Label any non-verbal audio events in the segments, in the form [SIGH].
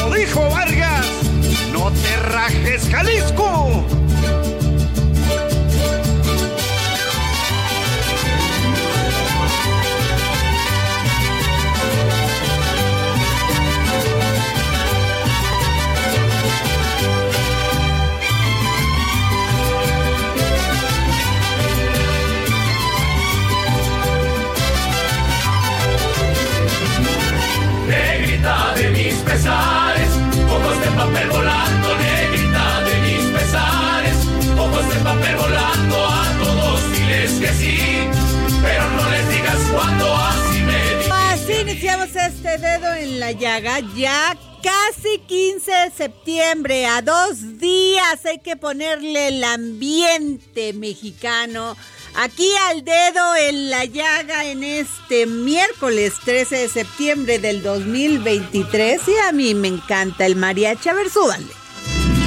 Como dijo Vargas, no te rajes Jalisco. Este dedo en la llaga, ya casi 15 de septiembre, a dos días hay que ponerle el ambiente mexicano. Aquí al dedo en la llaga en este miércoles 13 de septiembre del 2023 y a mí me encanta el mariachi. A ver, súbanle.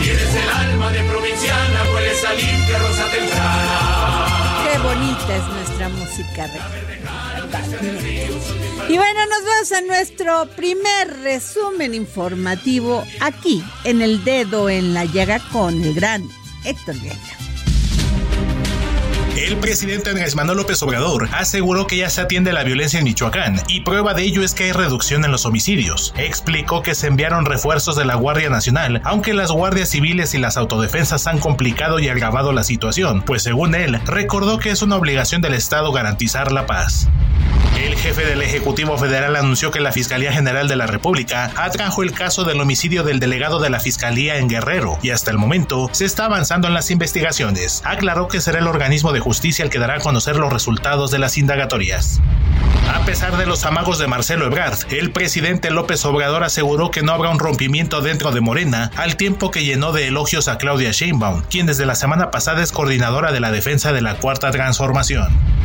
Tienes el alma de provinciana, hueles a limpia rosa temprana. Qué bonita es nuestra música. Y bueno, nos vamos a nuestro primer resumen informativo aquí en el dedo en la llaga con el gran Héctor Vieira. El presidente Andrés Manuel López Obrador aseguró que ya se atiende la violencia en Michoacán y prueba de ello es que hay reducción en los homicidios. Explicó que se enviaron refuerzos de la Guardia Nacional, aunque las guardias civiles y las autodefensas han complicado y agravado la situación, pues según él, recordó que es una obligación del Estado garantizar la paz. Jefe del Ejecutivo Federal anunció que la Fiscalía General de la República atrajo el caso del homicidio del delegado de la Fiscalía en Guerrero y hasta el momento se está avanzando en las investigaciones. Aclaró que será el organismo de justicia el que dará a conocer los resultados de las indagatorias. A pesar de los amagos de Marcelo Ebrard, el presidente López Obrador aseguró que no habrá un rompimiento dentro de Morena, al tiempo que llenó de elogios a Claudia Sheinbaum, quien desde la semana pasada es coordinadora de la defensa de la Cuarta Transformación.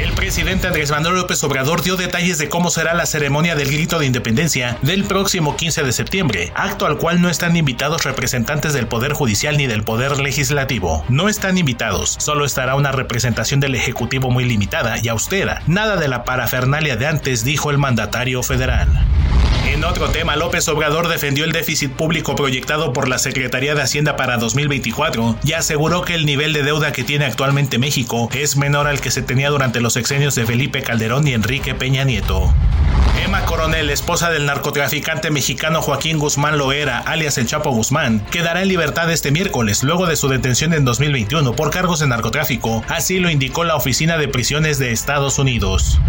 El presidente Andrés Manuel López Obrador dio detalles de cómo será la ceremonia del grito de independencia del próximo 15 de septiembre, acto al cual no están invitados representantes del Poder Judicial ni del Poder Legislativo. No están invitados, solo estará una representación del Ejecutivo muy limitada y austera. Nada de la parafernalia de antes, dijo el mandatario federal. En otro tema, López Obrador defendió el déficit público proyectado por la Secretaría de Hacienda para 2024 y aseguró que el nivel de deuda que tiene actualmente México es menor al que se tenía durante los sexenios de Felipe Calderón y Enrique Peña Nieto. Emma Coronel, esposa del narcotraficante mexicano Joaquín Guzmán Loera, alias el Chapo Guzmán, quedará en libertad este miércoles luego de su detención en 2021 por cargos de narcotráfico, así lo indicó la Oficina de Prisiones de Estados Unidos.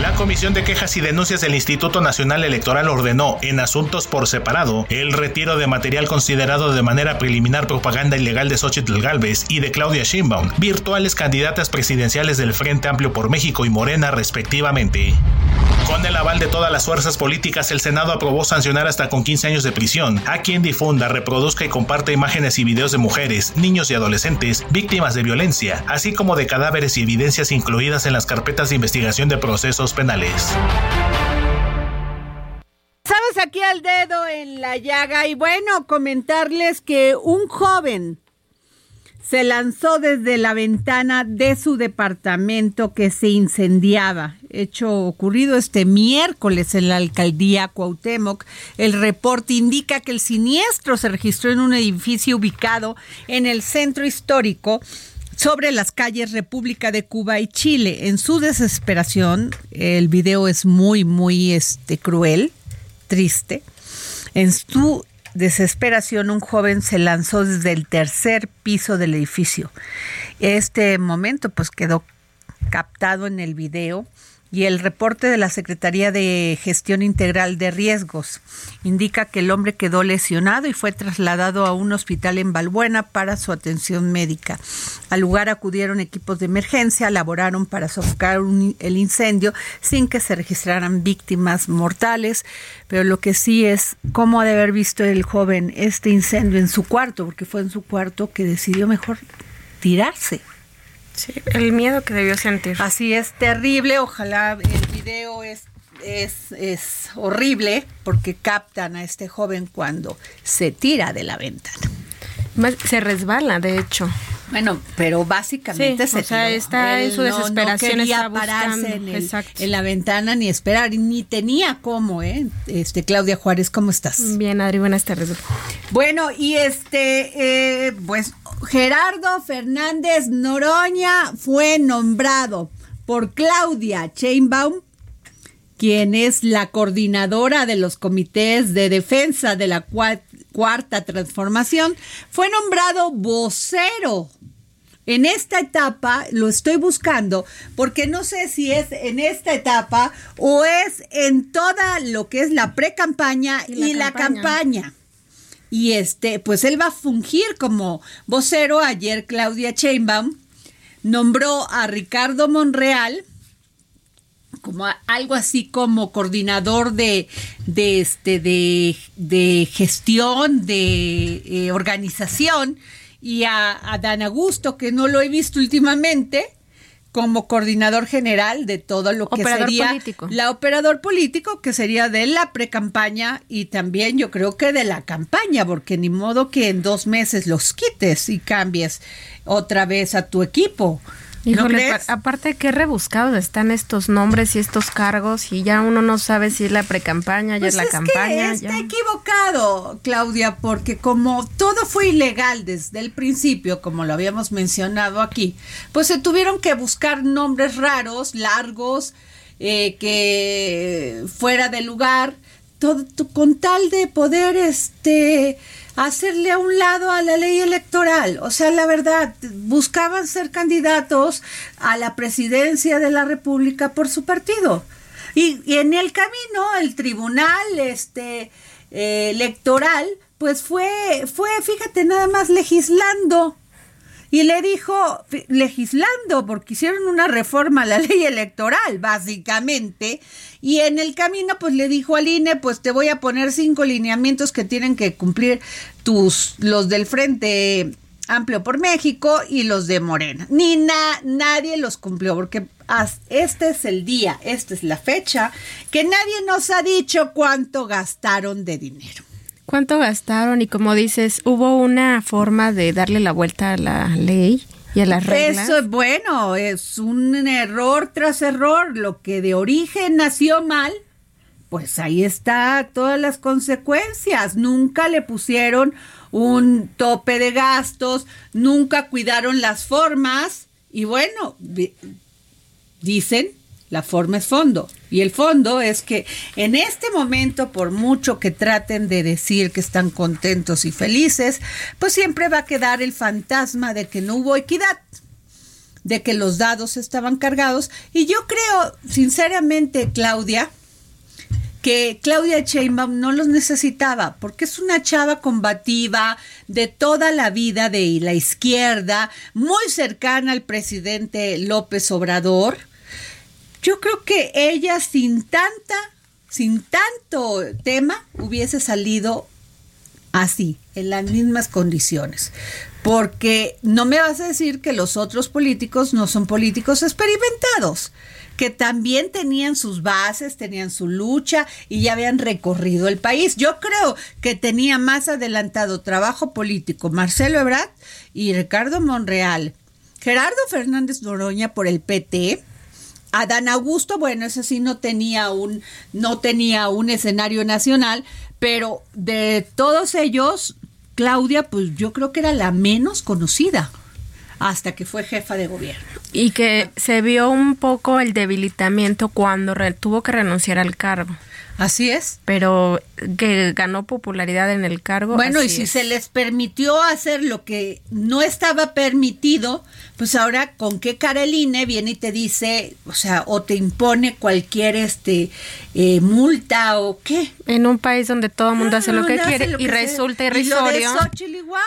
La Comisión de Quejas y Denuncias del Instituto Nacional Electoral ordenó, en asuntos por separado, el retiro de material considerado de manera preliminar propaganda ilegal de Xochitl Galvez y de Claudia Sheinbaum, virtuales candidatas presidenciales del Frente Amplio por México y Morena respectivamente. Con el aval de todas las fuerzas políticas, el Senado aprobó sancionar hasta con 15 años de prisión a quien difunda, reproduzca y comparta imágenes y videos de mujeres, niños y adolescentes víctimas de violencia, así como de cadáveres y evidencias incluidas en las carpetas de investigación de procesos penales. Sabes aquí al dedo en la llaga y bueno, comentarles que un joven se lanzó desde la ventana de su departamento que se incendiaba. Hecho ocurrido este miércoles en la alcaldía Cuauhtémoc. El reporte indica que el siniestro se registró en un edificio ubicado en el centro histórico sobre las calles República de Cuba y Chile. En su desesperación, el video es muy, muy este, cruel, triste. En su desesperación, un joven se lanzó desde el tercer piso del edificio. Este momento, pues, quedó captado en el video y el reporte de la Secretaría de Gestión Integral de Riesgos indica que el hombre quedó lesionado y fue trasladado a un hospital en Balbuena para su atención médica. Al lugar acudieron equipos de emergencia, laboraron para sofocar el incendio sin que se registraran víctimas mortales, pero lo que sí es cómo ha de haber visto el joven este incendio en su cuarto, porque fue en su cuarto que decidió mejor tirarse. Sí, el miedo que debió sentir. Así es terrible, ojalá el video es, es, es horrible porque captan a este joven cuando se tira de la ventana. Se resbala, de hecho. Bueno, pero básicamente se o sea, está en su desesperación, no quería pararse en, en, la ventana ni esperar, ni tenía cómo, ¿eh? Este, Claudia Juárez, ¿cómo estás? Bien, Adri, buenas tardes. Bueno, y este, eh, pues Gerardo Fernández Noroña fue nombrado por Claudia Chainbaum, quien es la coordinadora de los comités de defensa de la cuarta transformación, fue nombrado vocero en esta etapa lo estoy buscando porque no sé si es en esta etapa o es en toda lo que es la pre-campaña y, la, campaña. Y este, pues él va a fungir como vocero. Ayer Claudia Chainbaum nombró a Ricardo Monreal como algo así como coordinador de, de este de, de gestión de eh, organización y a, a Dan Augusto, que no lo he visto últimamente, como coordinador general de todo lo que sería la operador político, que sería de la pre-campaña y también yo creo que de la campaña, porque ni modo que en dos meses los quites y cambies otra vez a tu equipo. Híjole, aparte qué rebuscados están estos nombres y estos cargos y ya uno no sabe si es la precampaña, ya es la pues campaña. está equivocado, Claudia, porque como todo fue ilegal desde el principio, como lo habíamos mencionado aquí, pues se tuvieron que buscar nombres raros, largos, eh, que fuera de lugar, todo, con tal de poder este hacerle a un lado a la ley electoral. O sea, la verdad, buscaban ser candidatos a la presidencia de la República por su partido. Y, en el camino, el tribunal este, eh, electoral, pues fue, fue, fíjate, nada más legislando y le dijo, legislando, porque hicieron una reforma a la ley electoral, básicamente, y en el camino, pues le dijo al INE, pues te voy a poner cinco lineamientos que tienen que cumplir tus, los del Frente Amplio por México y los de Morena. Ni nadie los cumplió, porque este es el día, esta es la fecha, que nadie nos ha dicho cuánto gastaron de dinero. ¿Cuánto gastaron? Y como dices, ¿hubo una forma de darle la vuelta a la ley? y a las reglas. Eso es bueno, es un error tras error. Lo que de origen nació mal, pues ahí está todas las consecuencias. Nunca le pusieron un tope de gastos, nunca cuidaron las formas y bueno, dicen la forma es fondo. Y el fondo es que en este momento, por mucho que traten de decir que están contentos y felices, pues siempre va a quedar el fantasma de que no hubo equidad. de que los dados estaban cargados. Y yo creo, sinceramente, Claudia, que Claudia Sheinbaum no los necesitaba, porque es una chava combativa de toda la vida de la izquierda, muy cercana al presidente López Obrador. Yo creo que ella sin tanta, sin tanto tema, hubiese salido así, en las mismas condiciones. Porque no me vas a decir que los otros políticos no son políticos experimentados que también tenían sus bases, tenían su lucha y ya habían recorrido el país. Yo creo que tenía más adelantado trabajo político Marcelo Ebrard y Ricardo Monreal. Gerardo Fernández Noroña por el PT, Adán Augusto, bueno, ese sí no tenía un no tenía un escenario nacional, pero de todos ellos Claudia, pues yo creo que era la menos conocida hasta que fue jefa de gobierno. Y que se vio un poco el debilitamiento cuando tuvo que renunciar al cargo. Así es. Pero que ganó popularidad en el cargo. Bueno, y si se les permitió hacer lo que no estaba permitido, pues ahora con qué cara el INE viene y te dice, o sea, o te impone cualquier este eh, multa o qué. En un país donde todo el mundo hace lo que quiere y resulta irrisorio. Y igual.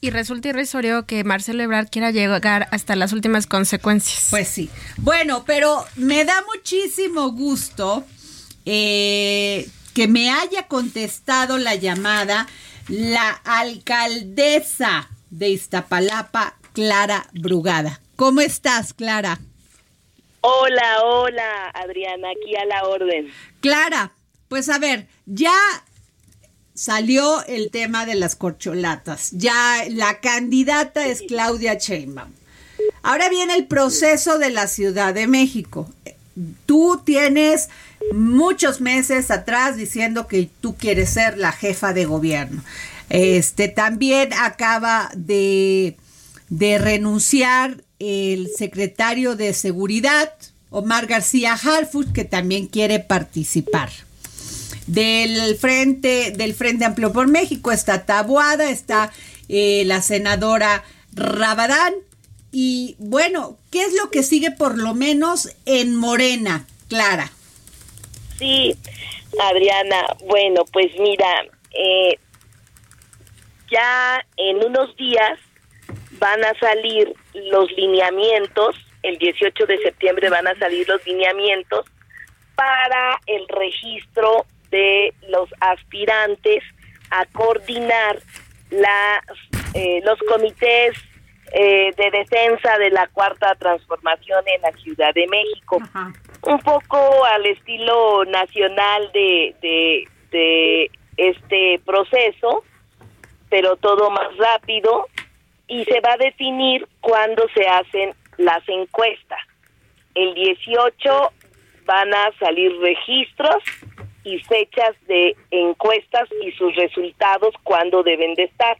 Y resulta irrisorio que Marcelo Ebrard quiera llegar hasta las últimas consecuencias. Pues sí. Bueno, pero me da muchísimo gusto eh, que me haya contestado la llamada la alcaldesa de Iztapalapa, Clara Brugada. ¿Cómo estás, Clara? Hola, hola, Adriana, aquí a la orden. Clara, pues a ver, ya salió el tema de las corcholatas. Ya la candidata es Claudia Sheinbaum. Ahora viene el proceso de la Ciudad de México. Tú tienes muchos meses atrás diciendo que tú quieres ser la jefa de gobierno. Este también acaba de, de renunciar el secretario de Seguridad, Omar García Harfuch, que también quiere participar. Del Frente, del Frente Amplio por México está Tabuada, está eh, la senadora Rabadán. Y bueno, ¿qué es lo que sigue por lo menos en Morena, Clara? Sí, Adriana, bueno, pues mira, eh, ya en unos días van a salir los lineamientos, el 18 de septiembre van a salir los lineamientos para el registro de los aspirantes a coordinar eh, los comités eh, de defensa de la cuarta transformación en la Ciudad de México. Un poco al estilo nacional de, de, de este proceso, pero todo más rápido y se va a definir cuándo se hacen las encuestas. El 18 van a salir registros y fechas de encuestas y sus resultados cuando deben de estar.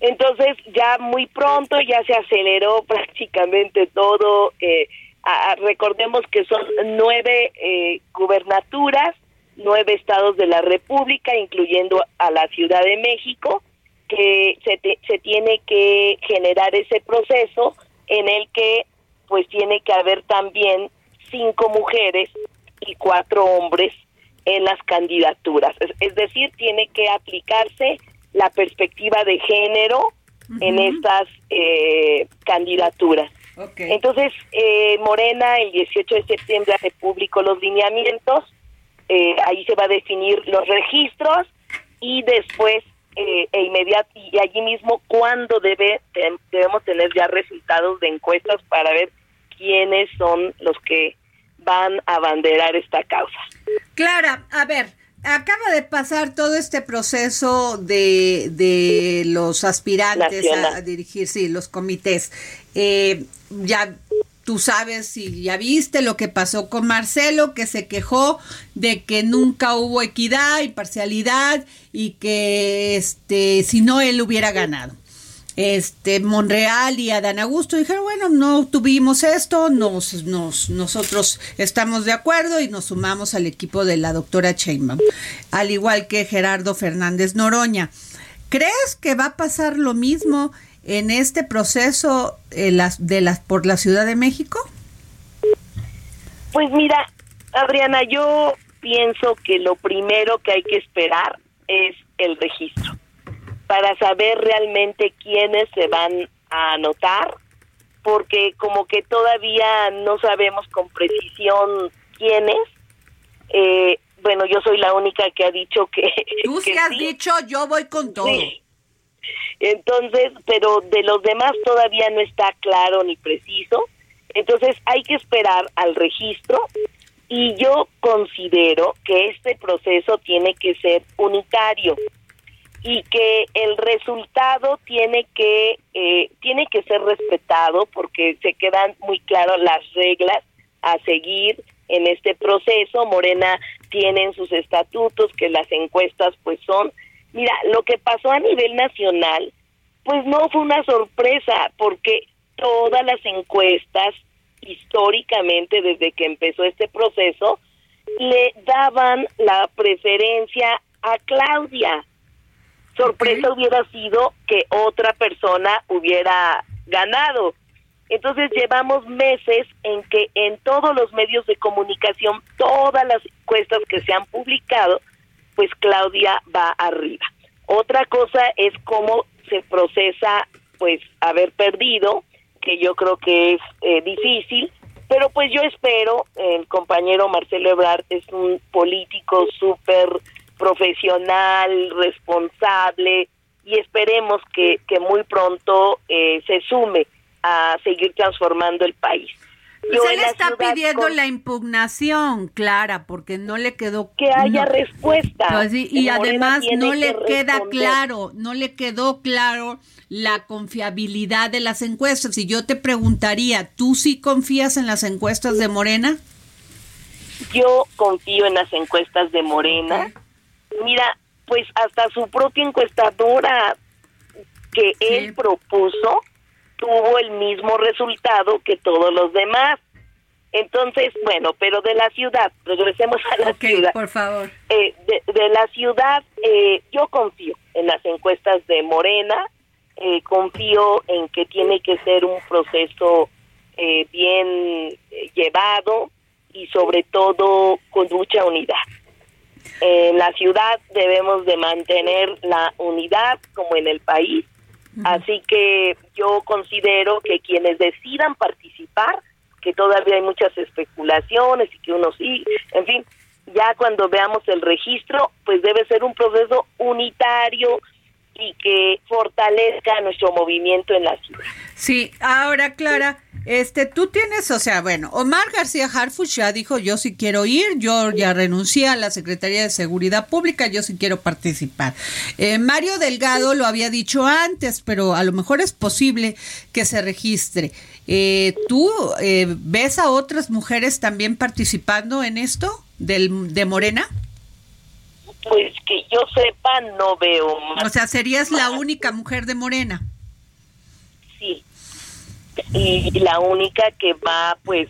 Entonces ya muy pronto ya se aceleró [LAUGHS] prácticamente todo. Eh, recordemos que son nueve eh, gubernaturas, nueve estados de la República, incluyendo a la Ciudad de México, que se, se tiene que generar ese proceso en el que pues tiene que haber también cinco mujeres y cuatro hombres en las candidaturas. Es, decir, tiene que aplicarse la perspectiva de género en estas eh, candidaturas. Entonces, eh, Morena, el 18 de septiembre hace público los lineamientos, eh, ahí se va a definir los registros y después e inmediato y allí mismo cuándo debe debemos tener ya resultados de encuestas para ver quiénes son los que van a abanderar esta causa. Clara, a ver, acaba de pasar todo este proceso de, de los aspirantes a dirigir, sí, los comités. Eh, ya tú sabes y ya viste lo que pasó con Marcelo, que se quejó de que nunca hubo equidad y parcialidad y que este si no él hubiera ganado este Monreal y Adán Augusto dijeron, bueno, no tuvimos esto, nos, nos, nosotros estamos de acuerdo y nos sumamos al equipo de la doctora Sheinbaum, al igual que Gerardo Fernández Noroña. ¿Crees que va a pasar lo mismo en este proceso eh, las, de las, por la Ciudad de México? Pues mira, Adriana, yo pienso que lo primero que hay que esperar es el registro para saber realmente quiénes se van a anotar, porque como que todavía no sabemos con precisión quiénes. Eh, bueno, yo soy la única que ha dicho que... Tú que has sí. dicho, yo voy con todo. Sí. Entonces, pero de los demás todavía no está claro ni preciso. Entonces hay que esperar al registro y yo considero que este proceso tiene que ser unitario y que el resultado tiene que eh, tiene que ser respetado porque se quedan muy claras las reglas a seguir en este proceso. Morena tiene en sus estatutos que las encuestas pues son Mira, lo que pasó a nivel nacional, pues no fue una sorpresa, porque todas las encuestas, históricamente, desde que empezó este proceso, le daban la preferencia a Claudia. Sorpresa hubiera sido que otra persona hubiera ganado. Entonces llevamos meses en que en todos los medios de comunicación, todas las encuestas que se han publicado, pues Claudia va arriba. Otra cosa es cómo se procesa pues haber perdido, que yo creo que es eh, difícil, pero pues yo espero, el compañero Marcelo Ebrard es un político súper profesional, responsable, y esperemos que, que muy pronto eh, se sume a seguir transformando el país. Yo él la está pidiendo con- la impugnación, Clara, porque no le quedó que haya no. respuesta. Pues sí, y además no que le queda responder. claro, no le quedó claro la confiabilidad de las encuestas. Y yo te preguntaría, ¿tú sí confías en las encuestas de Morena? Yo confío en las encuestas de Morena. Mira, pues hasta su propia encuestadora que él propuso tuvo el mismo resultado que todos los demás. Entonces, bueno, pero de la ciudad, regresemos a la ciudad. por favor. Eh, de, de la ciudad, eh, yo confío en las encuestas de Morena, eh, confío en que tiene que ser un proceso eh, bien eh, llevado y sobre todo con mucha unidad. En la ciudad debemos de mantener la unidad como en el país, así que yo considero que quienes decidan participar, que todavía hay muchas especulaciones y que uno sí, en fin, ya cuando veamos el registro, pues debe ser un proceso unitario y que fortalezca nuestro movimiento en la ciudad. Sí, ahora Clara, este, tú tienes, o sea, bueno, Omar García Harfuch ya dijo, yo sí quiero ir, yo ya renuncié a la Secretaría de Seguridad Pública, yo sí quiero participar. Eh, Mario Delgado lo había dicho antes, pero a lo mejor es posible que se registre. Eh, ¿Tú eh, ves a otras mujeres también participando en esto del, de Morena? Pues que yo sepa, no veo más. O sea, serías la única mujer de Morena. Sí. Y la única que va, pues,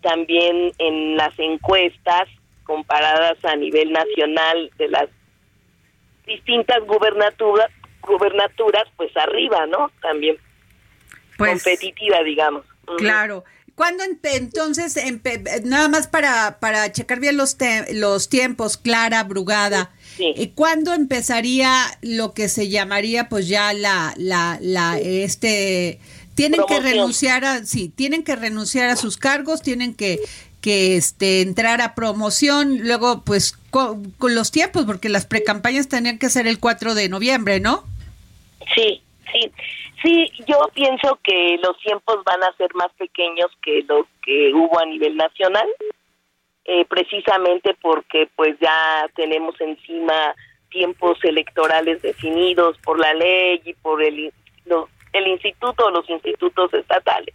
también en las encuestas comparadas a nivel nacional de las distintas gubernaturas, gubernaturas pues arriba, ¿no? También Pues, competitiva, digamos. Claro. ¿Cuándo entonces, nada más para, para checar bien los, te- los tiempos, Clara Brugada, eh, ¿cuándo empezaría lo que se llamaría pues ya la, la, la, este, tienen que renunciar a, sí, tienen que renunciar a sus cargos, tienen que, que este, entrar a promoción, luego pues co- con los tiempos, porque las precampañas tenían que ser el 4 de noviembre, ¿no? Sí, sí. Sí, yo pienso que los tiempos van a ser más pequeños que los que hubo a nivel nacional, eh, precisamente porque pues ya tenemos encima tiempos electorales definidos por la ley y por el, lo- el instituto o los institutos estatales.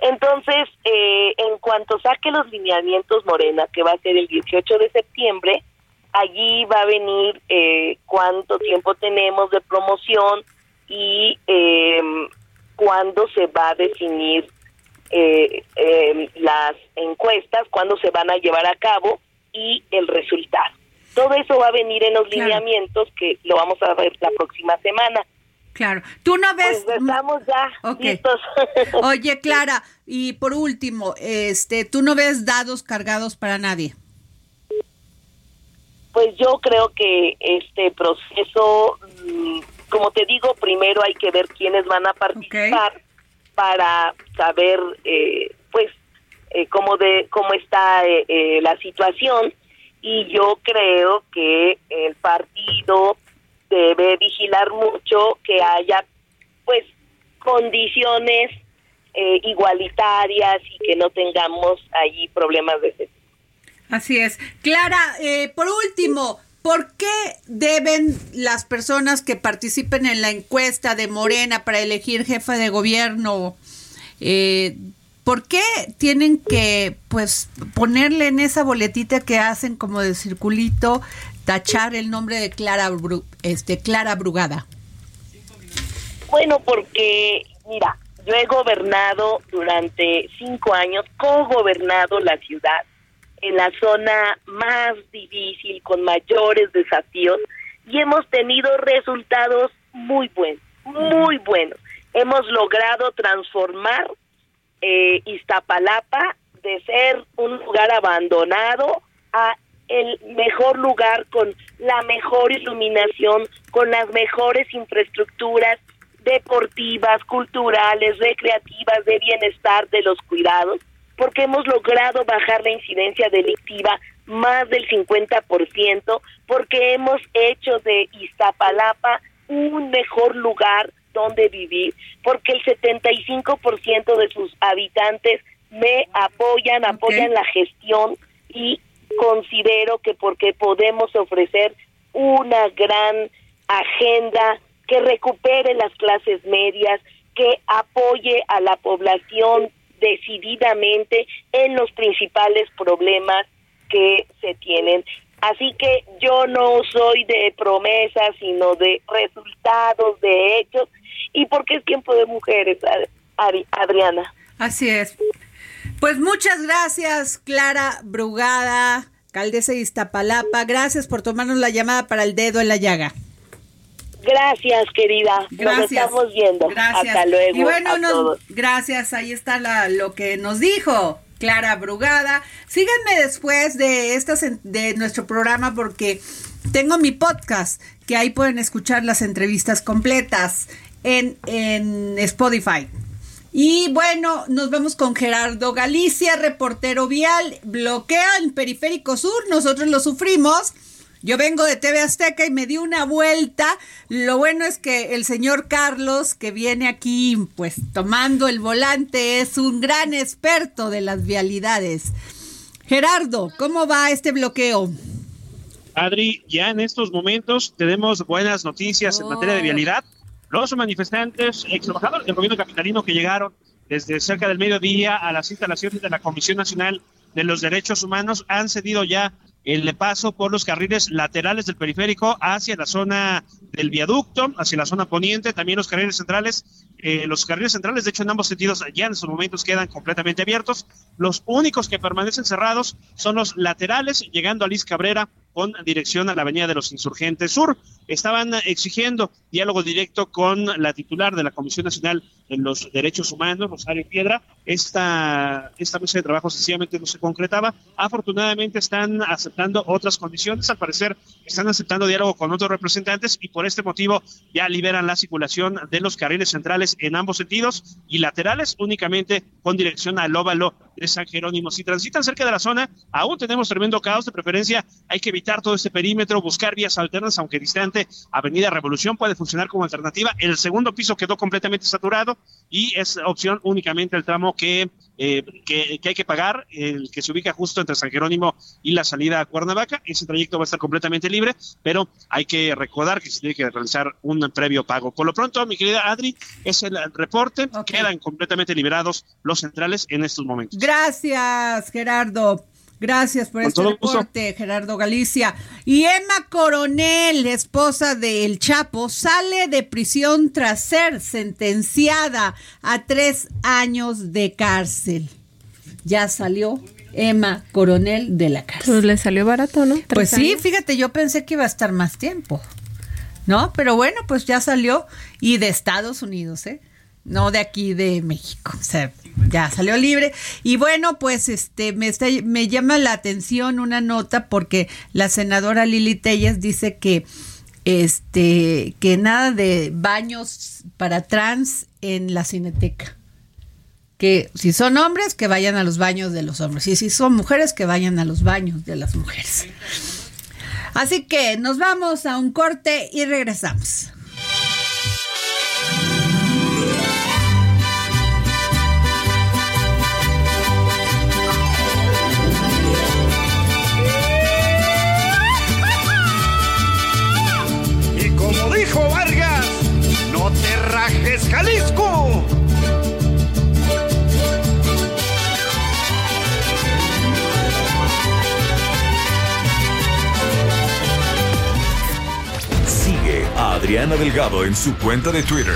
Entonces, eh, en cuanto saque los lineamientos Morena, que va a ser el 18 de septiembre, allí va a venir eh, cuánto tiempo tenemos de promoción y eh, cuándo se va a definir eh, eh, las encuestas, cuándo se van a llevar a cabo y el resultado. Todo eso va a venir en los Claro. lineamientos que lo vamos a ver la próxima semana. Claro. Tú no ves. Pues estamos ya listos. [LAUGHS] Oye, Clara, y por último, este, tú no ves dados cargados para nadie. Pues yo creo que este proceso, mm, como te digo, primero hay que ver quiénes van a participar para saber, eh, pues, eh, cómo de cómo está eh, la situación. Y yo creo que el partido debe vigilar mucho que haya, pues, condiciones igualitarias y que no tengamos allí problemas de ese Así es. Clara, eh, por último, ¿por qué deben las personas que participen en la encuesta de Morena para elegir jefe de gobierno, eh, ¿por qué tienen que pues ponerle en esa boletita que hacen como de circulito, tachar el nombre de Clara, este, Clara Brugada? Bueno, porque, mira, yo he gobernado durante cinco años, co-gobernado la ciudad en la zona más difícil, con mayores desafíos, y hemos tenido resultados muy buenos, muy buenos. Hemos logrado transformar eh, Iztapalapa de ser un lugar abandonado a el mejor lugar con la mejor iluminación, con las mejores infraestructuras deportivas, culturales, recreativas, de bienestar, de los cuidados porque hemos logrado bajar la incidencia delictiva más del 50%, porque hemos hecho de Iztapalapa un mejor lugar donde vivir, porque el 75% de sus habitantes me apoyan, apoyan la gestión y considero que porque podemos ofrecer una gran agenda que recupere las clases medias, que apoye a la población decididamente en los principales problemas que se tienen. Así que yo no soy de promesas, sino de resultados, de hechos, y porque es tiempo de mujeres, Adriana. Así es. Pues muchas gracias, Clara Brugada, alcaldesa de Iztapalapa. Gracias por tomarnos la llamada para el dedo en la llaga. Gracias, querida. Gracias. Nos estamos viendo. Gracias. Hasta luego. Y bueno, gracias. Ahí está la, lo que nos dijo Clara Brugada. Síganme después de estas de nuestro programa porque tengo mi podcast que ahí pueden escuchar las entrevistas completas en, en Spotify. Y bueno, nos vamos con Gerardo Galicia, reportero vial. Bloquea en Periférico Sur, nosotros lo sufrimos. Yo vengo de TV Azteca y me di una vuelta. Lo bueno es que el señor Carlos, que viene aquí, pues tomando el volante, es un gran experto de las vialidades. Gerardo, ¿cómo va este bloqueo? Adri, ya en estos momentos tenemos buenas noticias en materia de oh. vialidad. Los manifestantes, ex trabajadores del gobierno capitalino que llegaron desde cerca del mediodía a las instalaciones de la Comisión Nacional de los Derechos Humanos han cedido ya el paso por los carriles laterales del periférico hacia la zona del viaducto, hacia la zona poniente, también los carriles centrales. Eh, los carriles centrales, de hecho, en ambos sentidos ya en estos momentos quedan completamente abiertos. Los únicos que permanecen cerrados son los laterales, llegando a Liz Cabrera con dirección a la Avenida de los Insurgentes Sur. Estaban exigiendo diálogo directo con la titular de la Comisión Nacional de los Derechos Humanos, Rosario Piedra. Esta, esta mesa de trabajo sencillamente no se concretaba. Afortunadamente están aceptando otras condiciones. Al parecer están aceptando diálogo con otros representantes y por este motivo ya liberan la circulación de los carriles centrales en ambos sentidos y laterales únicamente con dirección al óvalo de San Jerónimo. Si transitan cerca de la zona, aún tenemos tremendo caos. De preferencia, hay que evitar todo este perímetro, buscar vías alternas, aunque distante. Avenida Revolución puede funcionar como alternativa. El segundo piso quedó completamente saturado y es opción únicamente el tramo que, eh, que, hay que pagar, el que se ubica justo entre San Jerónimo y la salida a Cuernavaca. Ese trayecto va a estar completamente libre, pero hay que recordar que se tiene que realizar un previo pago. Por lo pronto, mi querida Adri, es el reporte. Quedan completamente liberados los centrales en estos momentos. Gracias, Gerardo. Gracias por este reporte, Gerardo Galicia. Y Emma Coronel, esposa de El Chapo, sale de prisión tras ser sentenciada a tres años de cárcel. Ya salió Emma Coronel de la cárcel. Pues le salió barato, ¿no? Pues sí, fíjate, yo pensé que iba a estar más tiempo. ¿no? Pero bueno, pues ya salió y de Estados Unidos, ¿eh? No de aquí de México, o sea, ya salió libre. Y bueno, pues este me, me llama la atención una nota porque la senadora Lili Telles dice que este que nada de baños para trans en la cineteca. Que si son hombres, que vayan a los baños de los hombres. Y si son mujeres, que vayan a los baños de las mujeres. Así que nos vamos a un corte y regresamos. Te rajes Jalisco. Sigue a Adriana Delgado en su cuenta de Twitter,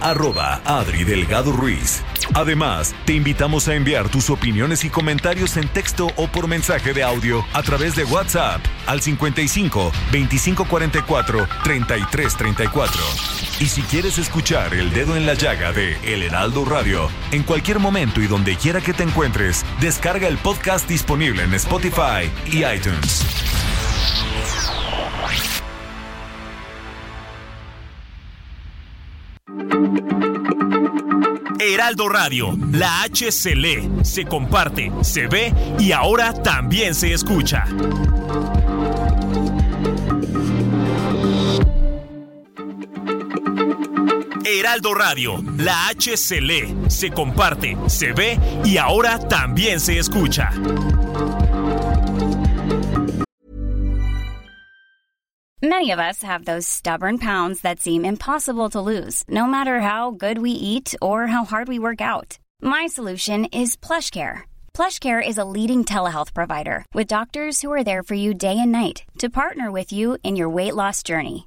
arroba Adri Delgado Ruiz. Además, te invitamos a enviar tus opiniones y comentarios en texto o por mensaje de audio a través de WhatsApp al 55 2544 3334. Y si quieres escuchar El Dedo en la Llaga de El Heraldo Radio, en cualquier momento y donde quiera que te encuentres, descarga el podcast disponible en Spotify y iTunes. Heraldo Radio, la H se lee, se comparte, se ve y ahora también se escucha. Heraldo Radio, la H se lee, se comparte, se ve y ahora también se escucha. Many of us have those stubborn pounds that seem impossible to lose, no matter how good we eat or how hard we work out. My solution is PlushCare. PlushCare is a leading telehealth provider with doctors who are there for you day and night to partner with you in your weight loss journey.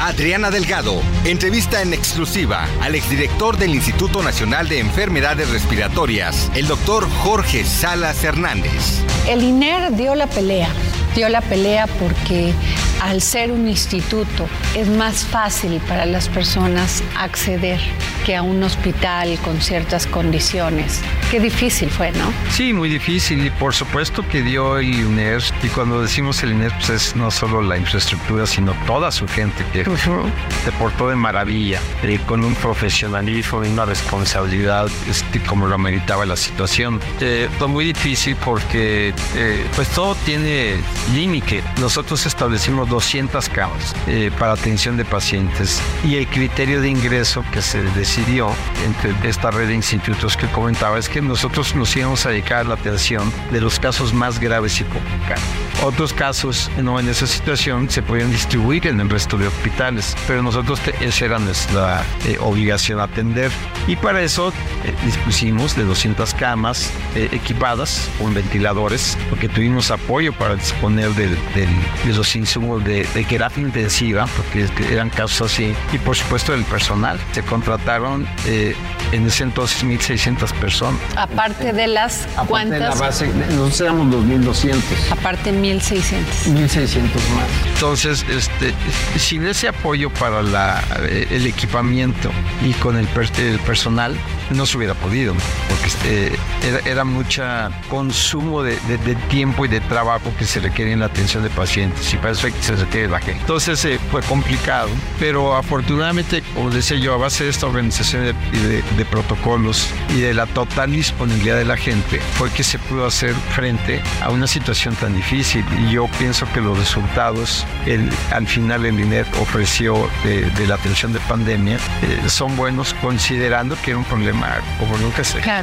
Adriana Delgado entrevista en exclusiva al exdirector del Instituto Nacional de Enfermedades Respiratorias, el doctor Jorge Salas Hernández. El INER dio la pelea, dio la pelea porque al ser un instituto es más fácil para las personas acceder que a un hospital con ciertas condiciones. Qué difícil fue, ¿no? Sí, muy difícil y por supuesto que dio el INER y cuando decimos el INER pues es no solo la infraestructura sino toda su gente que se portó de maravilla con un profesionalismo y una responsabilidad este, como lo meritaba la situación. Eh, fue muy difícil porque eh, pues todo tiene límite. Nosotros establecimos 200 camas eh, para atención de pacientes y el criterio de ingreso que se decidió entre esta red de institutos que comentaba es que nosotros nos íbamos a dedicar a la atención de los casos más graves y complicados. Otros casos no en esa situación se podían distribuir en el resto de hospitales, pero nosotros esa era nuestra eh, obligación atender y para eso eh, dispusimos de 200 camas eh, equipadas con ventiladores porque tuvimos apoyo para disponer del- del- de los insumos de, de terapia intensiva porque eran casos así y por supuesto del personal se contrataron eh, en ese entonces 1.600 personas Aparte de las Aparte de la cuantas, base, nosotros éramos 2.200. aparte 1600. 1600 más. Entonces, este, sin ese apoyo para la, eh, el equipamiento y con el, per- el personal, no se hubiera podido, porque este, era, era mucha consumo de, tiempo y de trabajo que se requiere en la atención de pacientes y para eso se requiere la gente. Entonces eh, fue complicado, pero afortunadamente, como decía yo, a base de esta organización de, protocolos y de la total disponibilidad de la gente, fue que se pudo hacer frente a una situación tan difícil y yo pienso que los resultados al final el INET ofreció de, la atención de pandemia eh, son buenos considerando que era un problema como nunca se ha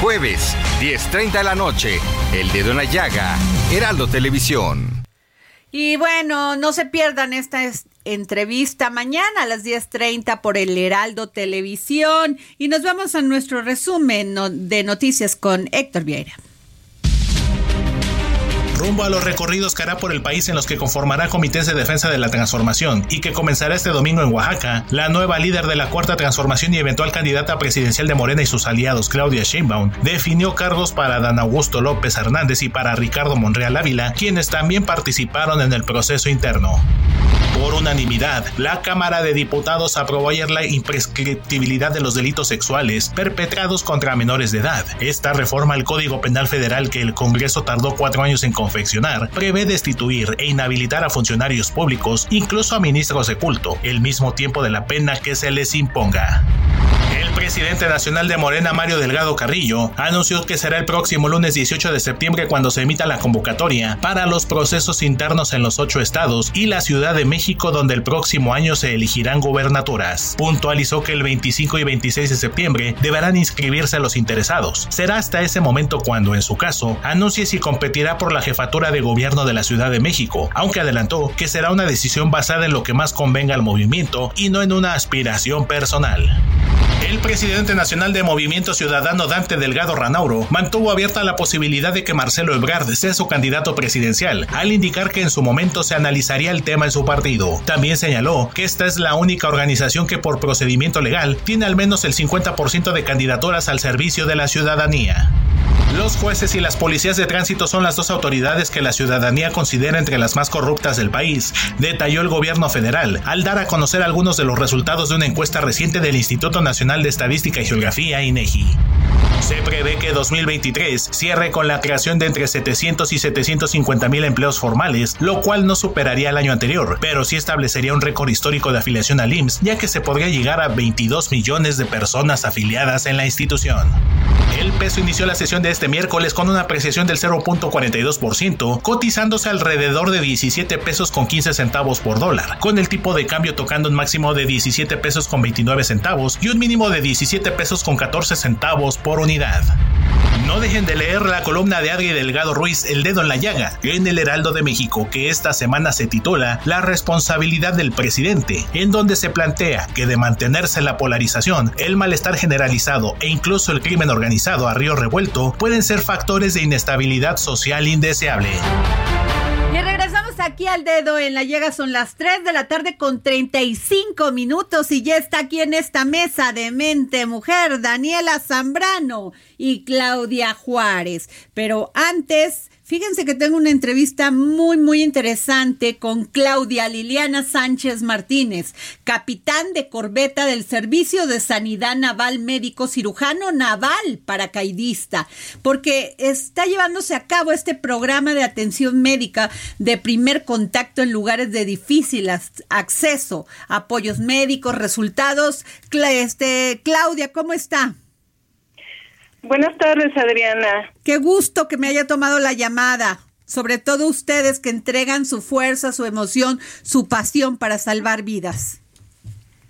Jueves, 10.30 de la noche, El Dedo en la Llaga, Heraldo Televisión. Y bueno, no se pierdan esta entrevista mañana a las 10.30 por el Heraldo Televisión. Y nos vamos a nuestro resumen de noticias con Héctor Vieira rumbo a los recorridos que hará por el país en los que conformará comités de defensa de la transformación y que comenzará este domingo en Oaxaca, la nueva líder de la cuarta transformación y eventual candidata presidencial de Morena y sus aliados, Claudia Sheinbaum, definió cargos para Dan Augusto López Hernández y para Ricardo Monreal Ávila, quienes también participaron en el proceso interno. Por unanimidad, la Cámara de Diputados aprobó ayer la imprescriptibilidad de los delitos sexuales perpetrados contra menores de edad. Esta reforma al Código Penal Federal que el Congreso tardó cuatro años en confeccionar prevé destituir e inhabilitar a funcionarios públicos, incluso a ministros de culto, el mismo tiempo de la pena que se les imponga. El presidente nacional de Morena, Mario Delgado Carrillo, anunció que será el próximo lunes 18 de septiembre cuando se emita la convocatoria para los procesos internos en los ocho estados y la Ciudad de México donde el próximo año se elegirán gobernaturas. Puntualizó que el 25 y 26 de septiembre deberán inscribirse los interesados. Será hasta ese momento cuando, en su caso, anuncie si competirá por la jefatura de gobierno de la Ciudad de México, aunque adelantó que será una decisión basada en lo que más convenga al movimiento y no en una aspiración personal. El presidente nacional de Movimiento Ciudadano Dante Delgado Ranauro mantuvo abierta la posibilidad de que Marcelo Ebrard sea su candidato presidencial, al indicar que en su momento se analizaría el tema en su partido. También señaló que esta es la única organización que por procedimiento legal tiene al menos el 50% de candidaturas al servicio de la ciudadanía. Los jueces y las policías de tránsito son las dos autoridades que la ciudadanía considera entre las más corruptas del país, detalló el gobierno federal al dar a conocer algunos de los resultados de una encuesta reciente del Instituto Nacional de Estadística y Geografía, INEGI. Se prevé que 2023 cierre con la creación de entre 700 y 750 mil empleos formales, lo cual no superaría el año anterior, pero sí establecería un récord histórico de afiliación al IMSS, ya que se podría llegar a 22 millones de personas afiliadas en la institución. El peso inició la sesión de este miércoles con una apreciación del 0.42%, cotizándose alrededor de 17 pesos con 15 centavos por dólar, con el tipo de cambio tocando un máximo de 17 pesos con 29 centavos y un mínimo de 17 pesos con 14 centavos por unidad. No dejen de leer la columna de Adri Delgado Ruiz El Dedo en la Llaga en el Heraldo de México, que esta semana se titula La responsabilidad del presidente, en donde se plantea que de mantenerse la polarización, el malestar generalizado e incluso el crimen organizado a río revuelto pueden ser factores de inestabilidad social indeseable. Y regresamos aquí al dedo en la llega, son las 3 de la tarde con 35 minutos y ya está aquí en esta mesa de mente mujer Daniela Zambrano y Claudia Juárez. Pero antes Fíjense que tengo una entrevista muy, muy interesante con Claudia Liliana Sánchez Martínez, capitán de corbeta del Servicio de Sanidad Naval Médico Cirujano Naval Paracaidista, porque está llevándose a cabo este programa de atención médica de primer contacto en lugares de difícil acceso, apoyos médicos, resultados. Este, Claudia, ¿cómo está? Buenas tardes, Adriana. Qué gusto que me haya tomado la llamada. Sobre todo ustedes que entregan su fuerza, su emoción, su pasión para salvar vidas.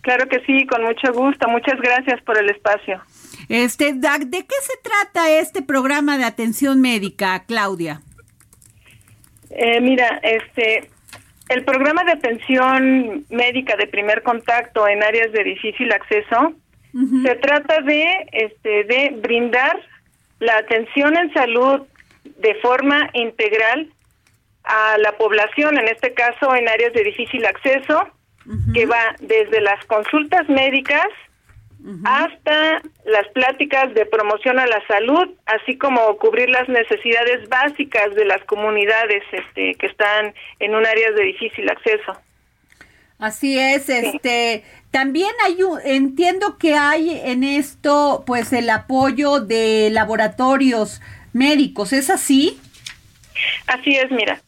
Claro que sí, con mucho gusto. Muchas gracias por el espacio. Este, ¿de qué se trata este programa de atención médica, Claudia? Eh, mira, este, el programa de atención médica de primer contacto en áreas de difícil acceso se trata de, este, de brindar la atención en salud de forma integral a la población, en este caso en áreas de difícil acceso, que va desde las consultas médicas hasta las pláticas de promoción a la salud, así como cubrir las necesidades básicas de las comunidades este, que están en un área de difícil acceso. Así es, este, también hay un, entiendo que hay en esto, pues, el apoyo de laboratorios médicos, ¿es así? Así es, mira,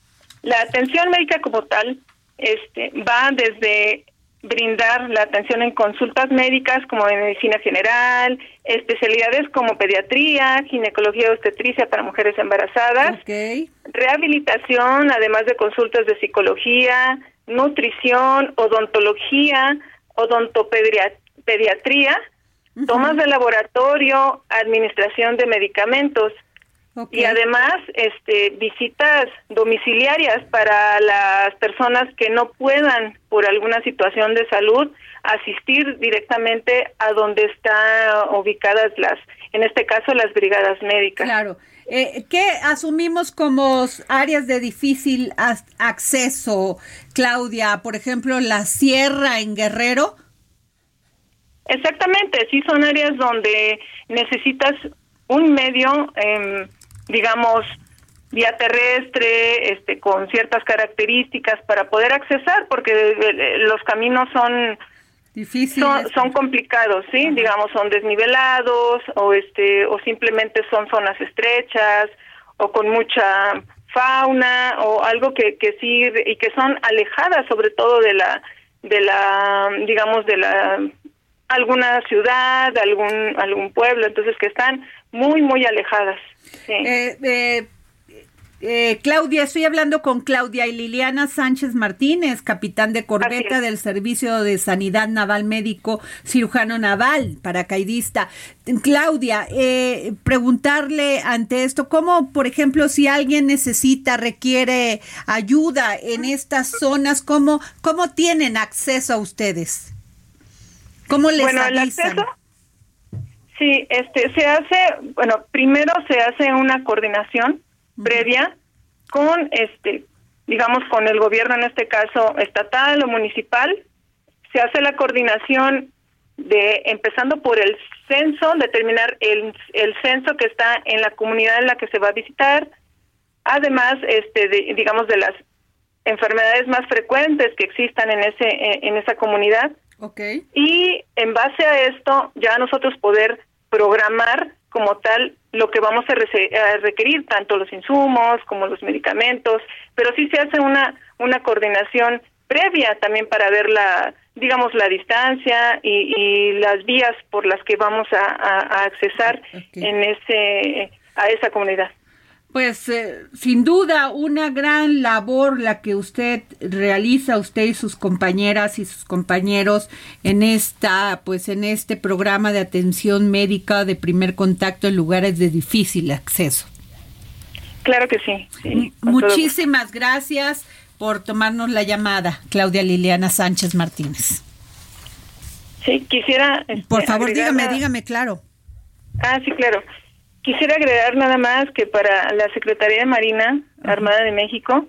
la atención médica como tal, este, va desde brindar la atención en consultas médicas como en medicina general, especialidades como pediatría, ginecología obstetricia para mujeres embarazadas, rehabilitación, además de consultas de psicología, nutrición, odontología, odontopediatría, tomas de laboratorio, administración de medicamentos. Y además este visitas domiciliarias para las personas que no puedan por alguna situación de salud asistir directamente a donde están ubicadas las en este caso las brigadas médicas. Claro. Eh, ¿Qué asumimos como áreas de difícil acceso, Claudia? Por ejemplo, la sierra en Guerrero. Exactamente, sí son áreas donde necesitas un medio, eh, digamos, vía terrestre, este, con ciertas características para poder accesar, porque eh, los caminos son difíciles, son, complicados, sí, digamos, son desnivelados o este, o simplemente son zonas estrechas o con mucha fauna o algo que que sí y que son alejadas sobre todo de la de la digamos de la alguna ciudad, algún algún pueblo, entonces que están muy muy alejadas. Eh, eh, eh, Claudia, estoy hablando con Claudia y Liliana Sánchez Martínez, capitán de corbeta del Servicio de Sanidad Naval Médico Cirujano Naval, paracaidista. Claudia, eh, preguntarle ante esto, ¿cómo, por ejemplo, si alguien necesita, requiere ayuda en estas zonas, cómo, cómo tienen acceso a ustedes? ¿Cómo les bueno, avisan? sí, este, se hace, bueno, primero se hace una coordinación previa con este digamos con el gobierno en este caso estatal o municipal se hace la coordinación de empezando por el censo determinar el, el censo que está en la comunidad en la que se va a visitar además este digamos de las enfermedades más frecuentes que existan en ese en esa comunidad okay. y en base a esto ya nosotros poder programar como tal lo que vamos a, requerir, tanto los insumos como los medicamentos, pero sí se hace una, una coordinación previa también para ver la, digamos, la distancia y, las vías por las que vamos a, a accesar en ese, a esa comunidad. Pues eh, sin duda una gran labor la que usted realiza, usted y sus compañeras y sus compañeros en esta, pues en este programa de atención médica de primer contacto en lugares de difícil acceso. Claro que sí. Muchísimas gracias por tomarnos la llamada, Claudia Liliana Sánchez Martínez. Sí, quisiera. por este, favor, dígame, dígame, claro. Ah, sí, claro. Quisiera agregar nada más que para la Secretaría de Marina Armada de México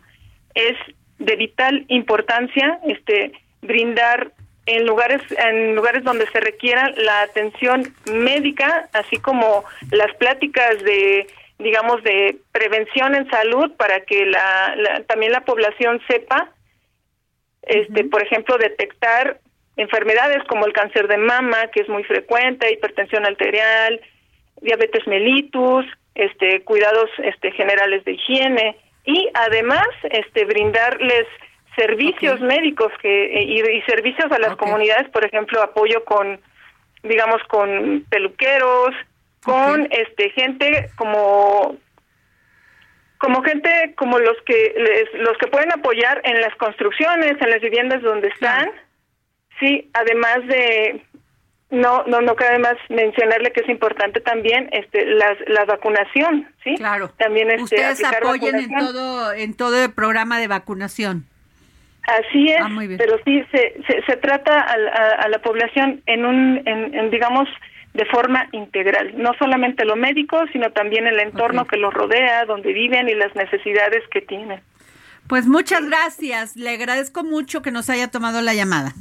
es de vital importancia este brindar en lugares en lugares donde se requiera la atención médica, así como las pláticas de digamos de prevención en salud para que la, también la población sepa este por ejemplo detectar enfermedades como el cáncer de mama que es muy frecuente, hipertensión arterial, diabetes mellitus, este, cuidados este, generales de higiene y además este, brindarles servicios médicos que y, servicios a las comunidades, por ejemplo, apoyo con, digamos, con peluqueros, con este gente como como gente como los que los que pueden apoyar en las construcciones, en las viviendas donde están, sí, además de no, no, no cabe más mencionarle que es importante también este las, la vacunación, ¿sí? Claro. También este, Ustedes apoyan en todo, en todo el programa de vacunación. Así es, ah, pero sí se, se, trata a, la población en un, en, digamos, de forma integral, no solamente lo médico, sino también el entorno que los rodea, donde viven y las necesidades que tienen. Pues muchas gracias, le agradezco mucho que nos haya tomado la llamada.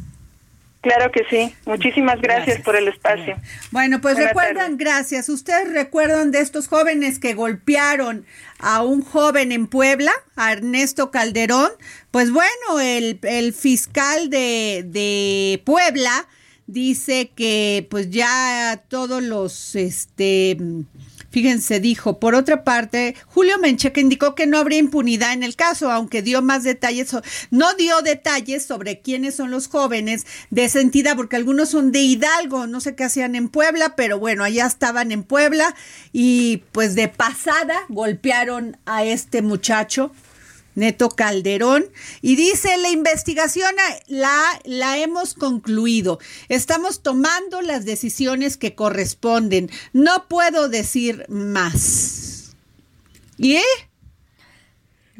Claro que sí. Muchísimas gracias, por el espacio. Bueno, pues recuerdan, gracias. ¿Ustedes recuerdan de estos jóvenes que golpearon a un joven en Puebla, a Ernesto Calderón? Pues bueno, el, el fiscal de, de Puebla dice que pues ya todos los este Fíjense, dijo, por otra parte, Julio Mencheca indicó que no habría impunidad en el caso, aunque dio más detalles, no dio detalles sobre quiénes son los jóvenes de esa entidad, porque algunos son de Hidalgo, no sé qué hacían en Puebla, pero bueno, allá estaban en Puebla y pues de pasada golpearon a este muchacho Neto Calderón, y dice, la investigación la, la hemos concluido. Estamos tomando las decisiones que corresponden. No puedo decir más. ¿Y?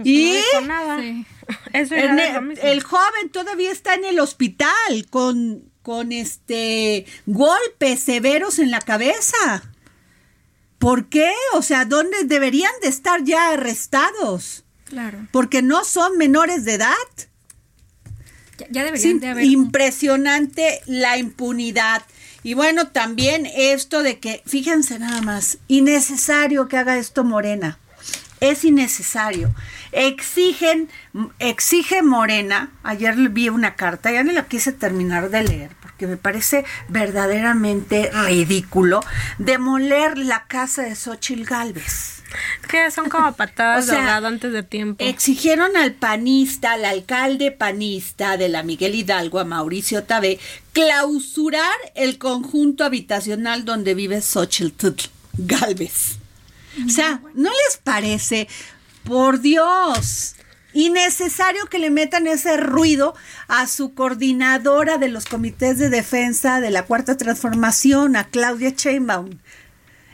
¿Y? [LAUGHS] el, joven todavía está en el hospital con, con este golpes severos en la cabeza. ¿Por qué? O sea, ¿dónde deberían de estar ya arrestados? Claro. Porque no son menores de edad. Ya, deberían de haber. Impresionante la impunidad. Y bueno, también esto de que, fíjense nada más, innecesario que haga esto Morena. Es innecesario. Exigen, exige Morena, ayer vi una carta, ya no la quise terminar de leer, porque me parece verdaderamente ridículo, demoler la casa de Xochil Gálvez que son como patadas [LAUGHS] de antes de tiempo. Exigieron al panista, al alcalde panista de la Miguel Hidalgo, a Mauricio Tabé, clausurar el conjunto habitacional donde vive Xochitl Galvez. O sea, ¿no les parece? Por Dios innecesario que le metan ese ruido a su coordinadora de los comités de defensa de la Cuarta Transformación, a Claudia Sheinbaum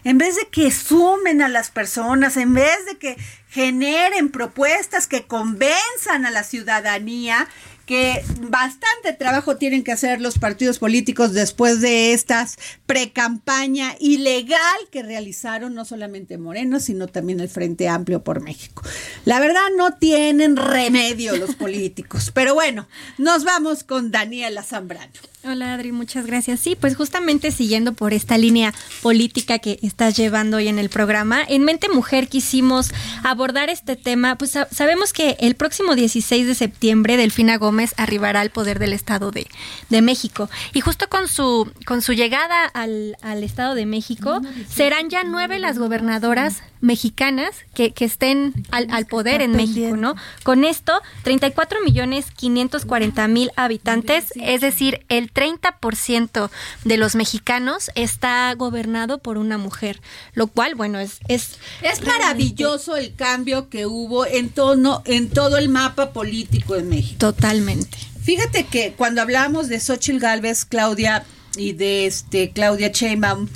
en vez de que sumen a las personas, en vez de que generen propuestas que convenzan a la ciudadanía, que bastante trabajo tienen que hacer los partidos políticos después de estas pre-campaña ilegal que realizaron no solamente Moreno, sino también el Frente Amplio por México. La verdad no tienen remedio los [LAUGHS] políticos, pero bueno, nos vamos con Daniela Zambrano. Hola Adri, muchas gracias. Sí, pues justamente siguiendo por esta línea política que estás llevando hoy en el programa, en Mente Mujer quisimos abordar este tema, pues sabemos que el próximo 16 de septiembre Delfina Gómez arribará al poder del Estado de, de México. Y justo con su, con su llegada al, al Estado de México serán ya nueve las gobernadoras mexicanas que, que estén al, al poder en México, ¿no? Con esto, 34 millones 540 mil habitantes, es decir, el 30% de los mexicanos está gobernado por una mujer, lo cual, bueno, es... Es, es maravilloso el cambio que hubo en, tono, en todo el mapa político de México. Totalmente. Fíjate que cuando hablábamos de Xochitl Galvez, Claudia, y de este Claudia Sheinbaum,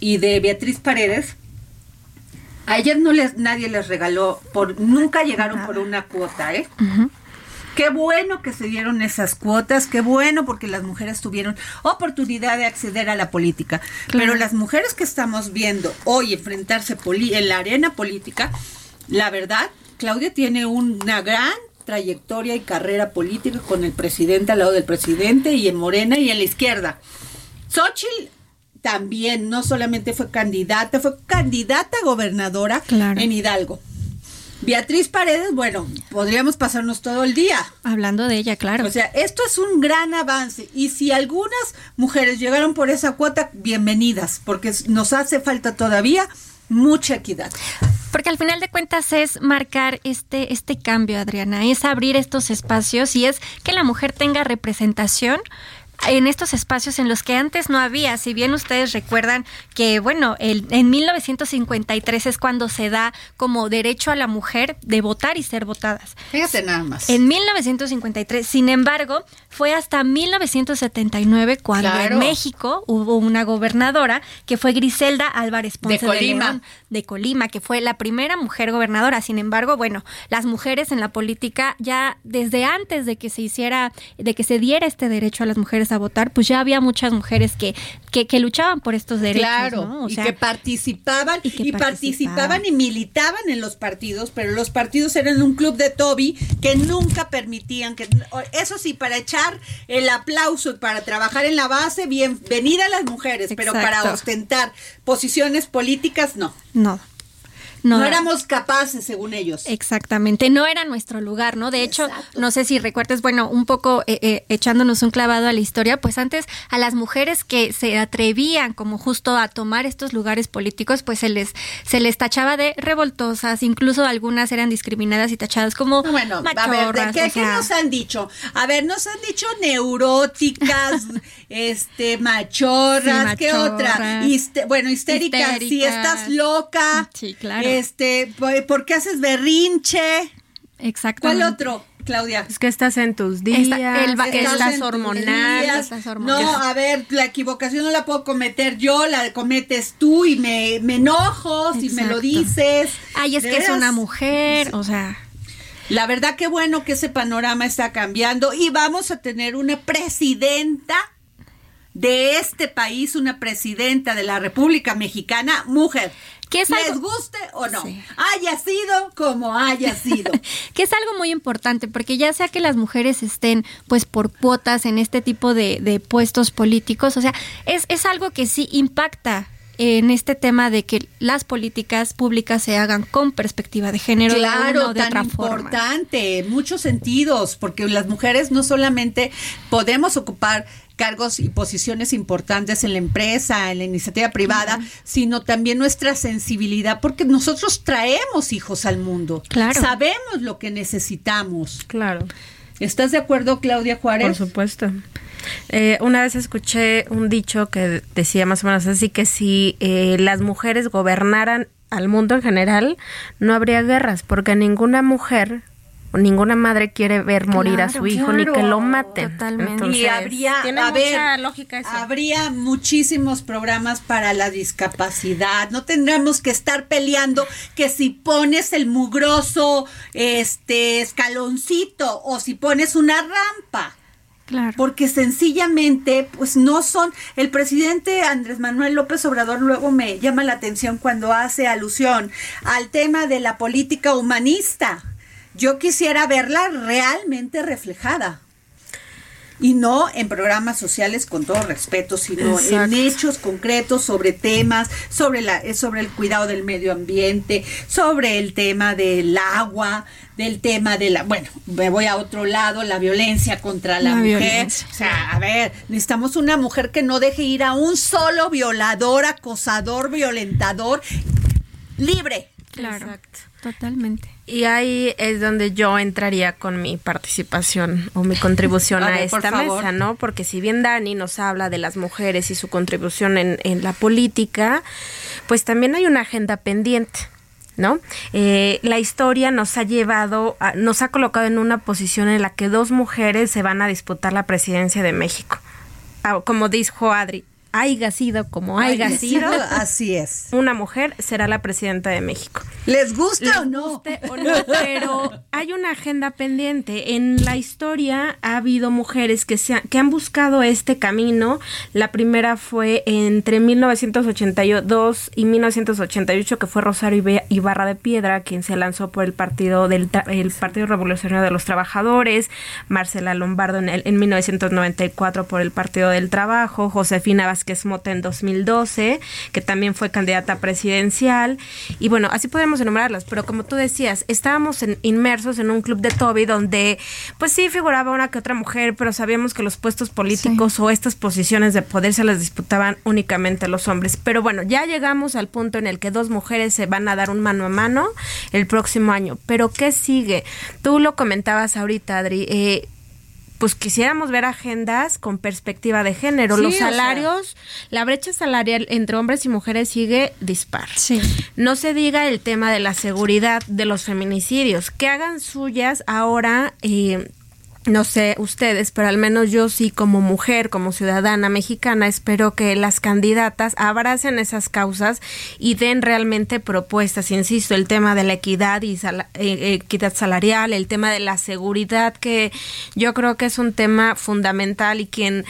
y de Beatriz Paredes, ayer no les, nadie les regaló, por nunca llegaron por una cuota, ¿eh? Qué bueno que se dieron esas cuotas, qué bueno porque las mujeres tuvieron oportunidad de acceder a la política. Pero las mujeres que estamos viendo hoy enfrentarse en la arena política, la verdad, Claudia tiene una gran trayectoria y carrera política con el presidente al lado del presidente y en Morena y en la izquierda. Xochitl también no solamente fue candidata, fue candidata a gobernadora en Hidalgo. Beatriz Paredes, bueno, podríamos pasarnos todo el día. Hablando de ella, claro. O sea, esto es un gran avance. Y si algunas mujeres llegaron por esa cuota, bienvenidas, porque nos hace falta todavía mucha equidad. Porque al final de cuentas es marcar este, este cambio, Adriana, es abrir estos espacios y es que la mujer tenga representación en estos espacios en los que antes no había. Si bien ustedes recuerdan que, bueno, el, en 1953 es cuando se da como derecho a la mujer de votar y ser votadas. Fíjate nada más. En 1953, sin embargo, fue hasta 1979 cuando en México hubo una gobernadora que fue Griselda Álvarez Ponce de Colima. de Colima, que fue la primera mujer gobernadora. Sin embargo, bueno, las mujeres en la política ya desde antes de que se hiciera, de que se diera este derecho a las mujeres a votar, pues ya había muchas mujeres que, que, luchaban por estos derechos. Claro, y que participaban y, participaban. y militaban en los partidos, pero los partidos eran un club de Toby que nunca permitían que, eso sí, para echar el aplauso y para trabajar en la base, bienvenida a las mujeres, pero para ostentar posiciones políticas, no. No. No, éramos capaces, según ellos. Exactamente, no era nuestro lugar, ¿no? De hecho, no sé si recuerdes, bueno, un poco eh, eh, echándonos un clavado a la historia, pues antes a las mujeres que se atrevían como justo a tomar estos lugares políticos, pues se les se les tachaba de revoltosas, incluso algunas eran discriminadas y tachadas como bueno, a ver, qué, nos han dicho? A ver, nos han dicho neuróticas, [LAUGHS] este, machorras, ¿qué otra? bueno, histéricas, si estás loca. Sí, claro. Este, ¿por qué haces berrinche? Exactamente. ¿Cuál otro? Claudia. Es que estás en tus días, estás, hormonal, No, a ver, la equivocación no la puedo cometer yo, la cometes tú y me, enojo si me lo dices. Ay, es que es una mujer, o sea. La verdad que bueno que ese panorama está cambiando y vamos a tener una presidenta de este país, una presidenta de la República Mexicana, mujer. Que es Les guste o no, haya sido como haya sido. [LAUGHS] que es algo muy importante, porque ya sea que las mujeres estén pues por cuotas en este tipo de, de puestos políticos, o sea, es, es algo que sí impacta en este tema de que las políticas públicas se hagan con perspectiva de género claro, de, de tan importante, en muchos sentidos, porque las mujeres no solamente podemos ocupar cargos y posiciones importantes en la empresa, en la iniciativa privada, sino también nuestra sensibilidad, porque nosotros traemos hijos al mundo. Claro. Sabemos lo que necesitamos. Claro. ¿Estás de acuerdo, Claudia Juárez? Por supuesto. Eh, una vez escuché un dicho que decía más o menos así que si eh, las mujeres gobernaran al mundo en general, no habría guerras, porque ninguna mujer ninguna madre quiere ver morir a su hijo ni que lo maten. Totalmente. y habría, lógica habría muchísimos programas para la discapacidad. No tendríamos que estar peleando que si pones el mugroso este escaloncito o si pones una rampa. Claro. Porque sencillamente, pues no son. El presidente Andrés Manuel López Obrador luego me llama la atención cuando hace alusión al tema de la política humanista yo quisiera verla realmente reflejada. Y no en programas sociales con todo respeto, sino en hechos concretos sobre temas, sobre, la, eh, sobre el cuidado del medio ambiente, sobre el tema del agua, del tema de la, bueno, me voy a otro lado, la violencia contra la, mujer. o sea, a ver, necesitamos una mujer que no deje ir a un solo violador, acosador, violentador, libre. Claro. Exacto. Totalmente. Y ahí es donde yo entraría con mi participación o mi contribución [LAUGHS] a, esta mesa, ¿no? Porque si bien Dani nos habla de las mujeres y su contribución en, en la política, pues también hay una agenda pendiente. ¿no? Eh, la historia nos ha llevado, nos ha colocado en una posición en la que dos mujeres se van a disputar la presidencia de México. Ah, como dijo Adri, haya sido como haya sido, así es. Una mujer será la presidenta de México. ¿Les gusta o, no? Pero hay una agenda pendiente. En la historia ha habido mujeres que, se que han buscado este camino. La primera fue entre 1982 y 1988, que fue Rosario Ibarra de Piedra, quien se lanzó por el Partido del el Partido Revolucionario de los Trabajadores, Marcela Lombardo en, el, en 1994 por el Partido del Trabajo, Josefina Vázquez Mota en 2012, que también fue candidata presidencial. Y bueno, así podemos enumerarlas, pero como tú decías, estábamos inmersos en un club de Toby donde, pues sí, figuraba una que otra mujer, pero sabíamos que los puestos políticos o estas posiciones de poder se las disputaban únicamente los hombres. Pero bueno, ya llegamos al punto en el que dos mujeres se van a dar un mano a mano el próximo año. Pero ¿qué sigue? Tú lo comentabas ahorita, Adri. Eh, pues quisiéramos ver agendas con perspectiva de género. Los salarios, la brecha salarial entre hombres y mujeres sigue dispar. Sí. No se diga el tema de la seguridad de los feminicidios, que hagan suyas ahora eh, no sé ustedes, pero al menos yo sí como mujer, como ciudadana mexicana, espero que las candidatas abracen esas causas y den realmente propuestas. Insisto, el tema de la equidad y eh, equidad salarial, el tema de la seguridad, que yo creo que es un tema fundamental y quien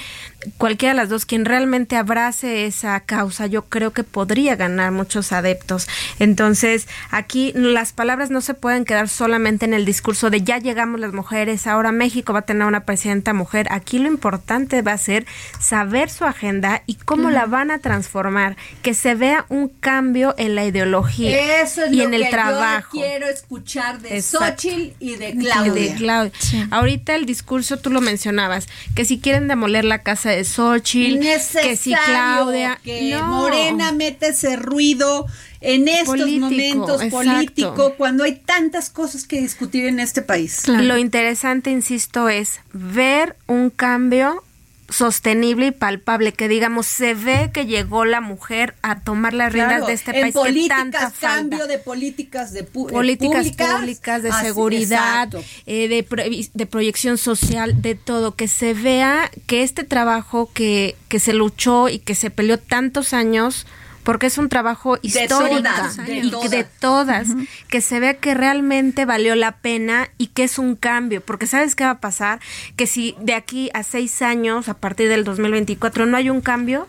cualquiera de las dos, quien realmente abrace esa causa, yo creo que podría ganar muchos adeptos. Entonces, aquí las palabras no se pueden quedar solamente en el discurso de ya llegamos las mujeres, ahora México va a tener una presidenta mujer. Aquí lo importante va a ser saber su agenda y cómo la van a transformar, que se vea un cambio en la ideología Eso es y lo en el que trabajo. yo quiero escuchar de Exacto. Xochitl y de Y Claudia. de Claudia. Ahorita el discurso tú lo mencionabas, que si quieren demoler la casa de Xochitl, que si Claudia, que no. Morena mete ese ruido en estos Político, momentos exacto. político cuando hay tantas cosas que discutir en este país. Lo interesante, insisto, es ver un cambio sostenible y palpable, que digamos, se ve que llegó la mujer a tomar las riendas Claro, de este en país que políticas, tanta falta. cambio de políticas de pu- eh, políticas públicas, de Así, seguridad, eh, de, previ- de proyección social, de todo, que se vea que este trabajo que, que se luchó y que se peleó tantos años, porque es un trabajo histórico todas, de y todas. de todas, que se vea que realmente valió la pena y que es un cambio, porque sabes qué va a pasar, que si de aquí a seis años, a partir del 2024, no hay un cambio,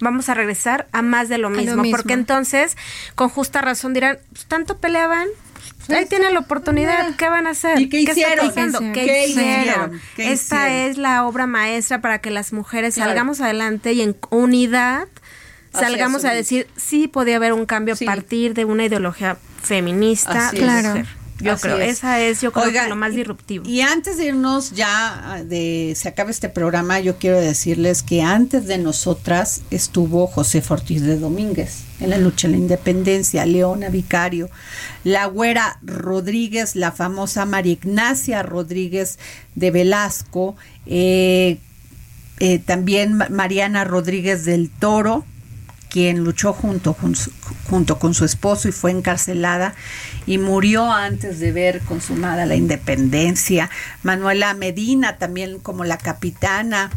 vamos a regresar a más de lo lo mismo, porque entonces, con justa razón dirán, "Pues, tanto peleaban, pues, ahí tienen la oportunidad, ¿qué van a hacer? ¿Y qué hicieron? ¿Qué ¿Qué, hicieron? hicieron? ¿Qué Esta hicieron? es la obra maestra para que las mujeres Claro. salgamos adelante y en unidad salgamos a decir, sí podía haber un cambio a partir de una ideología feminista. Así de es. mujer. Yo Así creo, es. esa es, yo creo Oiga, que lo más disruptivo. Y antes de irnos ya ah, de se acabe este programa, yo quiero decirles que antes de nosotras estuvo José Ortiz de Domínguez en la lucha de la independencia, Leona Vicario, la güera Rodríguez, la famosa María Ignacia Rodríguez de Velasco, eh, eh, también Ma- Mariana Rodríguez del Toro, quien luchó junto con, su, junto con su esposo y fue encarcelada y murió antes de ver consumada la independencia. Manuela Medina, también como la capitana,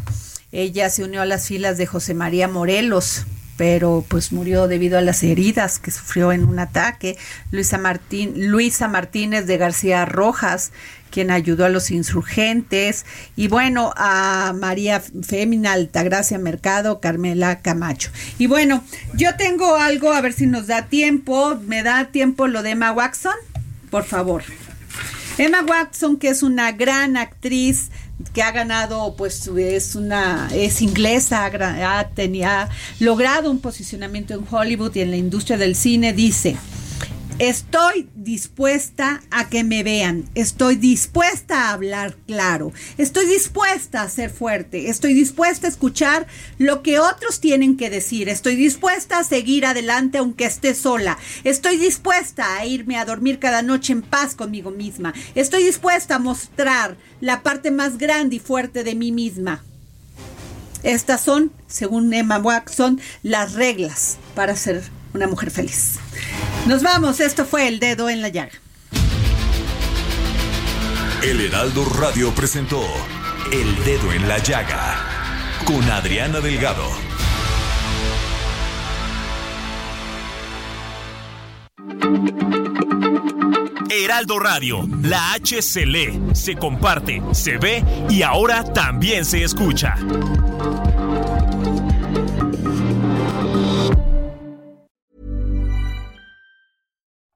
ella se unió a las filas de José María Morelos, pero pues murió debido a las heridas que sufrió en un ataque. Luisa, Martín, Luisa Martínez de García Rojas, quien ayudó a los insurgentes, y bueno, a María Fémina Altagracia Mercado, Carmela Camacho. Y bueno, yo tengo algo, a ver si nos da tiempo, me da tiempo lo de Emma Watson, por favor. Emma Watson, que es una gran actriz que ha ganado, pues es una, es inglesa, ha, ha logrado un posicionamiento en Hollywood y en la industria del cine, dice, Estoy dispuesta a que me vean, estoy dispuesta a hablar claro, estoy dispuesta a ser fuerte, estoy dispuesta a escuchar lo que otros tienen que decir, estoy dispuesta a seguir adelante aunque esté sola, estoy dispuesta a irme a dormir cada noche en paz conmigo misma, estoy dispuesta a mostrar la parte más grande y fuerte de mí misma. Estas son, según Emma Watson, las reglas para ser una mujer feliz. Nos vamos, esto fue El Dedo en la Llaga. El Heraldo Radio presentó El Dedo en la Llaga con Adriana Delgado. Heraldo Radio, la H se lee, se comparte, se ve y ahora también se escucha.